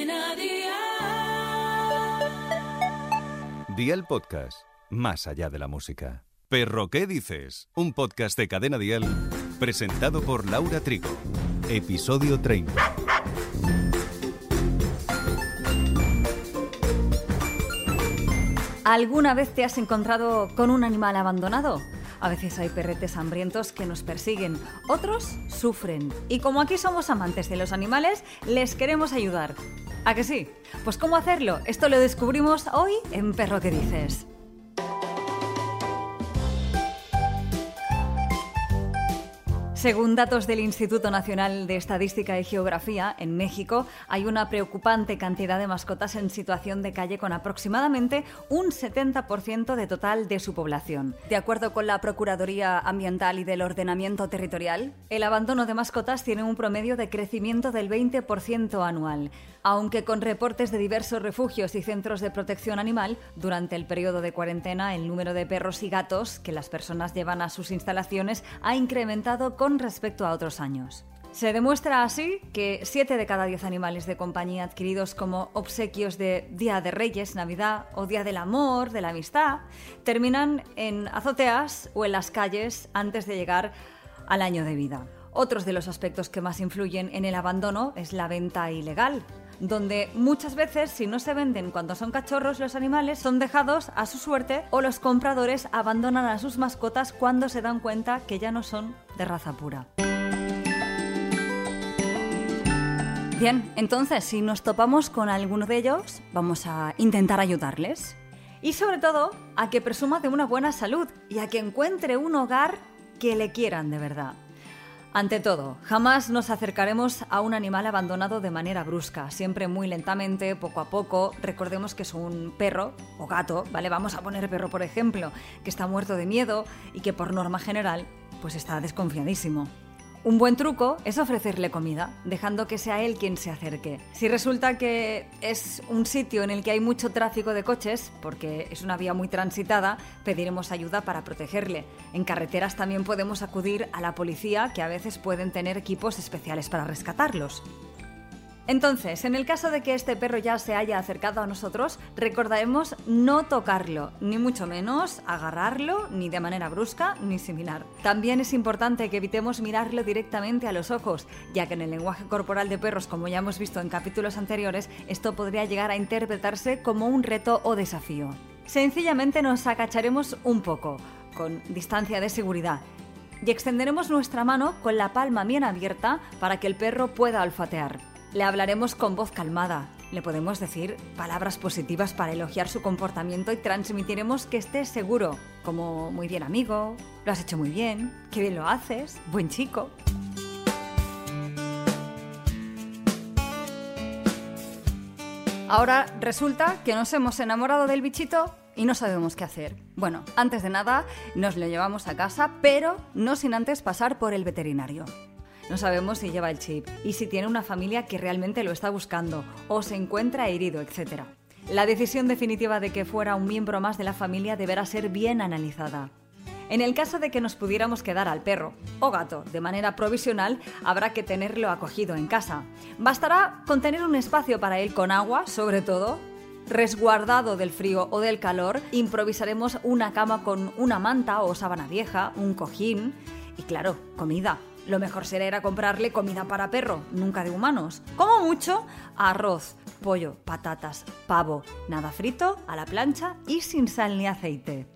Cadena Dial. Dial Podcast, más allá de la música. Perro, ¿qué dices? Un podcast de Cadena Dial presentado por Laura Trigo. Episodio 30. ¿Alguna vez te has encontrado con un animal abandonado? A veces hay perretes hambrientos que nos persiguen, otros sufren. Y como aquí somos amantes de los animales, les queremos ayudar. ¿A que sí? Pues ¿cómo hacerlo? Esto lo descubrimos hoy en Perro que dices. Según datos del Instituto Nacional de Estadística y Geografía, en México hay una preocupante cantidad de mascotas en situación de calle con aproximadamente un 70% de total de su población. De acuerdo con la Procuraduría Ambiental y del Ordenamiento Territorial, el abandono de mascotas tiene un promedio de crecimiento del 20% anual, aunque con reportes de diversos refugios y centros de protección animal, durante el periodo de cuarentena el número de perros y gatos que las personas llevan a sus instalaciones ha incrementado con respecto a otros años. Se demuestra así que 7 de cada 10 animales de compañía adquiridos como obsequios de Día de Reyes, Navidad o Día del Amor, de la Amistad, terminan en azoteas o en las calles antes de llegar al año de vida. Otros de los aspectos que más influyen en el abandono es la venta ilegal, donde muchas veces si no se venden cuando son cachorros los animales son dejados a su suerte o los compradores abandonan a sus mascotas cuando se dan cuenta que ya no son de raza pura. Bien, entonces si nos topamos con alguno de ellos, vamos a intentar ayudarles. Y sobre todo, a que presuma de una buena salud y a que encuentre un hogar que le quieran de verdad. Ante todo, jamás nos acercaremos a un animal abandonado de manera brusca, siempre muy lentamente, poco a poco. Recordemos que es un perro o gato, ¿vale? Vamos a poner perro por ejemplo, que está muerto de miedo y que por norma general pues está desconfiadísimo. Un buen truco es ofrecerle comida, dejando que sea él quien se acerque. Si resulta que es un sitio en el que hay mucho tráfico de coches, porque es una vía muy transitada, pediremos ayuda para protegerle. En carreteras también podemos acudir a la policía, que a veces pueden tener equipos especiales para rescatarlos. Entonces, en el caso de que este perro ya se haya acercado a nosotros, recordaremos no tocarlo, ni mucho menos agarrarlo, ni de manera brusca, ni similar. También es importante que evitemos mirarlo directamente a los ojos, ya que en el lenguaje corporal de perros, como ya hemos visto en capítulos anteriores, esto podría llegar a interpretarse como un reto o desafío. Sencillamente nos agacharemos un poco, con distancia de seguridad, y extenderemos nuestra mano con la palma bien abierta para que el perro pueda olfatear. Le hablaremos con voz calmada, le podemos decir palabras positivas para elogiar su comportamiento y transmitiremos que esté seguro, como muy bien amigo, lo has hecho muy bien, qué bien lo haces, buen chico. Ahora resulta que nos hemos enamorado del bichito y no sabemos qué hacer. Bueno, antes de nada, nos lo llevamos a casa, pero no sin antes pasar por el veterinario. No sabemos si lleva el chip y si tiene una familia que realmente lo está buscando o se encuentra herido, etc. La decisión definitiva de que fuera un miembro más de la familia deberá ser bien analizada. En el caso de que nos pudiéramos quedar al perro o gato de manera provisional, habrá que tenerlo acogido en casa. Bastará con tener un espacio para él con agua, sobre todo, resguardado del frío o del calor, improvisaremos una cama con una manta o sábana vieja, un cojín y claro, comida. Lo mejor será ir comprarle comida para perro, nunca de humanos. Como mucho, arroz, pollo, patatas, pavo, nada frito, a la plancha y sin sal ni aceite.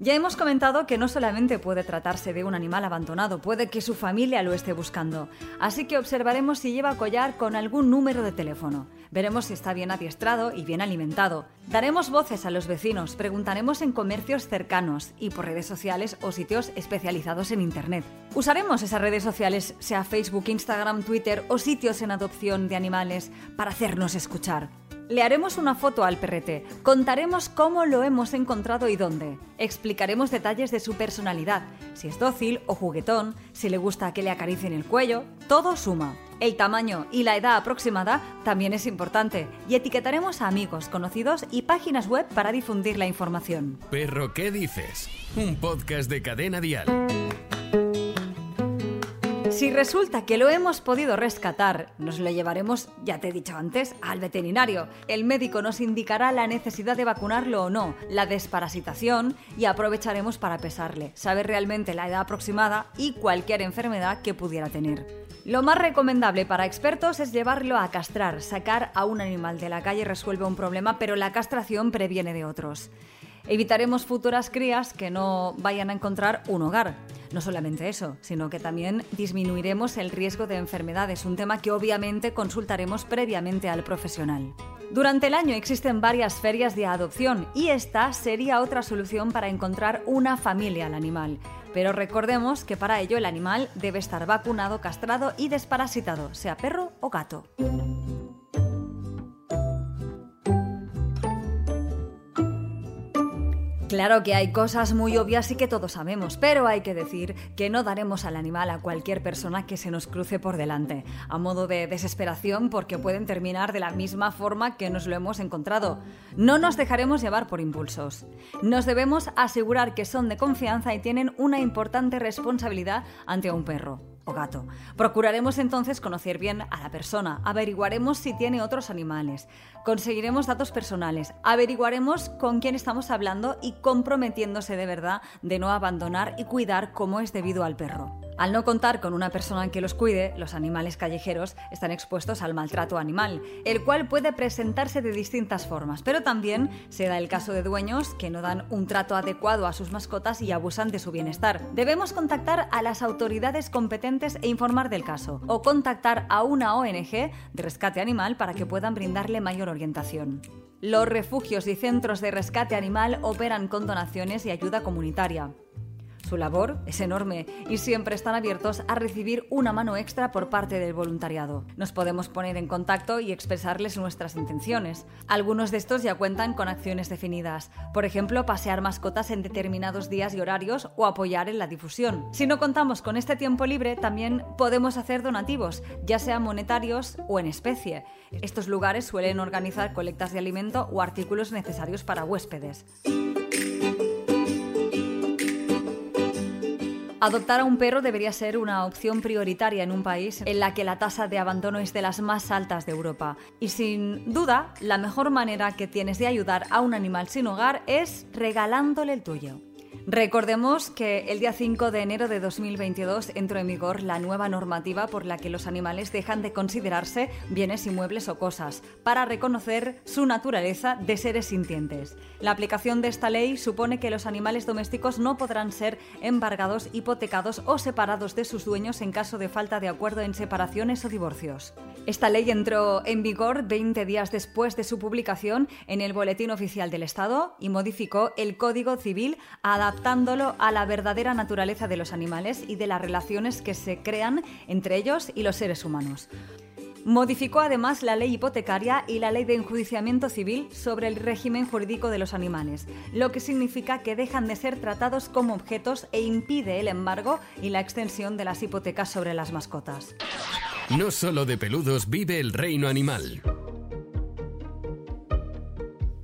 Ya hemos comentado que no solamente puede tratarse de un animal abandonado, puede que su familia lo esté buscando. Así que observaremos si lleva collar con algún número de teléfono. Veremos si está bien adiestrado y bien alimentado. Daremos voces a los vecinos, preguntaremos en comercios cercanos y por redes sociales o sitios especializados en Internet. Usaremos esas redes sociales, sea Facebook, Instagram, Twitter o sitios en adopción de animales, para hacernos escuchar. Le haremos una foto al perrete, contaremos cómo lo hemos encontrado y dónde. Explicaremos detalles de su personalidad, si es dócil o juguetón, si le gusta que le acaricien el cuello, todo suma. El tamaño y la edad aproximada también es importante y etiquetaremos a amigos, conocidos y páginas web para difundir la información. Perro, ¿qué dices? Un podcast de cadena dial. Si resulta que lo hemos podido rescatar, nos lo llevaremos, ya te he dicho antes, al veterinario. El médico nos indicará la necesidad de vacunarlo o no, la desparasitación y aprovecharemos para pesarle, saber realmente la edad aproximada y cualquier enfermedad que pudiera tener. Lo más recomendable para expertos es llevarlo a castrar. Sacar a un animal de la calle resuelve un problema, pero la castración previene de otros. Evitaremos futuras crías que no vayan a encontrar un hogar. No solamente eso, sino que también disminuiremos el riesgo de enfermedades, un tema que obviamente consultaremos previamente al profesional. Durante el año existen varias ferias de adopción y esta sería otra solución para encontrar una familia al animal. Pero recordemos que para ello el animal debe estar vacunado, castrado y desparasitado, sea perro o gato. Claro que hay cosas muy obvias y que todos sabemos, pero hay que decir que no daremos al animal a cualquier persona que se nos cruce por delante, a modo de desesperación porque pueden terminar de la misma forma que nos lo hemos encontrado. No nos dejaremos llevar por impulsos. Nos debemos asegurar que son de confianza y tienen una importante responsabilidad ante un perro o gato. Procuraremos entonces conocer bien a la persona, averiguaremos si tiene otros animales, conseguiremos datos personales, averiguaremos con quién estamos hablando y comprometiéndose de verdad de no abandonar y cuidar como es debido al perro. Al no contar con una persona que los cuide, los animales callejeros están expuestos al maltrato animal, el cual puede presentarse de distintas formas, pero también se da el caso de dueños que no dan un trato adecuado a sus mascotas y abusan de su bienestar. Debemos contactar a las autoridades competentes e informar del caso, o contactar a una ONG de rescate animal para que puedan brindarle mayor orientación. Los refugios y centros de rescate animal operan con donaciones y ayuda comunitaria. Su labor es enorme y siempre están abiertos a recibir una mano extra por parte del voluntariado. Nos podemos poner en contacto y expresarles nuestras intenciones. Algunos de estos ya cuentan con acciones definidas, por ejemplo, pasear mascotas en determinados días y horarios o apoyar en la difusión. Si no contamos con este tiempo libre, también podemos hacer donativos, ya sean monetarios o en especie. Estos lugares suelen organizar colectas de alimento o artículos necesarios para huéspedes. Adoptar a un perro debería ser una opción prioritaria en un país en la que la tasa de abandono es de las más altas de Europa. Y sin duda, la mejor manera que tienes de ayudar a un animal sin hogar es regalándole el tuyo. Recordemos que el día 5 de enero de 2022 entró en vigor la nueva normativa por la que los animales dejan de considerarse bienes inmuebles o cosas, para reconocer su naturaleza de seres sintientes. La aplicación de esta ley supone que los animales domésticos no podrán ser embargados, hipotecados o separados de sus dueños en caso de falta de acuerdo en separaciones o divorcios. Esta ley entró en vigor 20 días después de su publicación en el Boletín Oficial del Estado y modificó el Código Civil adaptándolo a la verdadera naturaleza de los animales y de las relaciones que se crean entre ellos y los seres humanos. Modificó además la ley hipotecaria y la ley de enjuiciamiento civil sobre el régimen jurídico de los animales, lo que significa que dejan de ser tratados como objetos e impide el embargo y la extensión de las hipotecas sobre las mascotas. No solo de peludos vive el reino animal.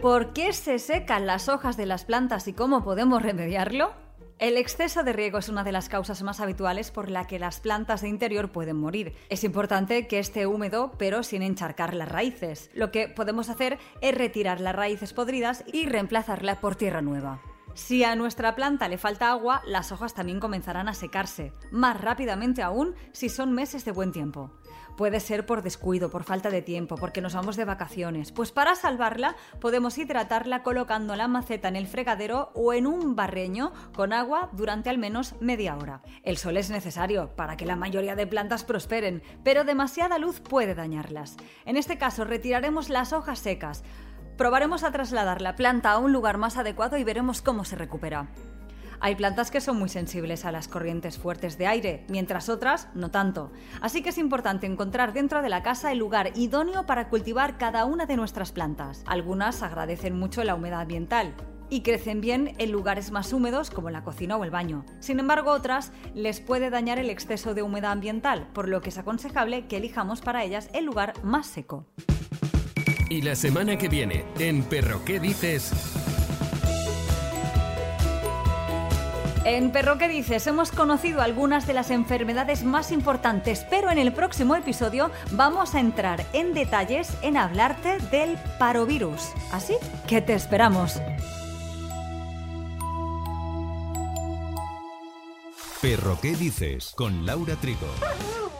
¿Por qué se secan las hojas de las plantas y cómo podemos remediarlo? El exceso de riego es una de las causas más habituales por la que las plantas de interior pueden morir. Es importante que esté húmedo pero sin encharcar las raíces. Lo que podemos hacer es retirar las raíces podridas y reemplazarla por tierra nueva. Si a nuestra planta le falta agua, las hojas también comenzarán a secarse, más rápidamente aún si son meses de buen tiempo. Puede ser por descuido, por falta de tiempo, porque nos vamos de vacaciones. Pues para salvarla podemos hidratarla colocando la maceta en el fregadero o en un barreño con agua durante al menos media hora. El sol es necesario para que la mayoría de plantas prosperen, pero demasiada luz puede dañarlas. En este caso retiraremos las hojas secas, Probaremos a trasladar la planta a un lugar más adecuado y veremos cómo se recupera. Hay plantas que son muy sensibles a las corrientes fuertes de aire, mientras otras no tanto. Así que es importante encontrar dentro de la casa el lugar idóneo para cultivar cada una de nuestras plantas. Algunas agradecen mucho la humedad ambiental, y crecen bien en lugares más húmedos como la cocina o el baño. Sin embargo, otras les puede dañar el exceso de humedad ambiental, por lo que es aconsejable que elijamos para ellas el lugar más seco. Y la semana que viene, en Perro, ¿qué dices? En Perro ¿qué dices? Hemos conocido algunas de las enfermedades más importantes, pero en el próximo episodio vamos a entrar en detalles en hablarte del parovirus. Así que te esperamos. Perro ¿qué dices? Con Laura Trigo.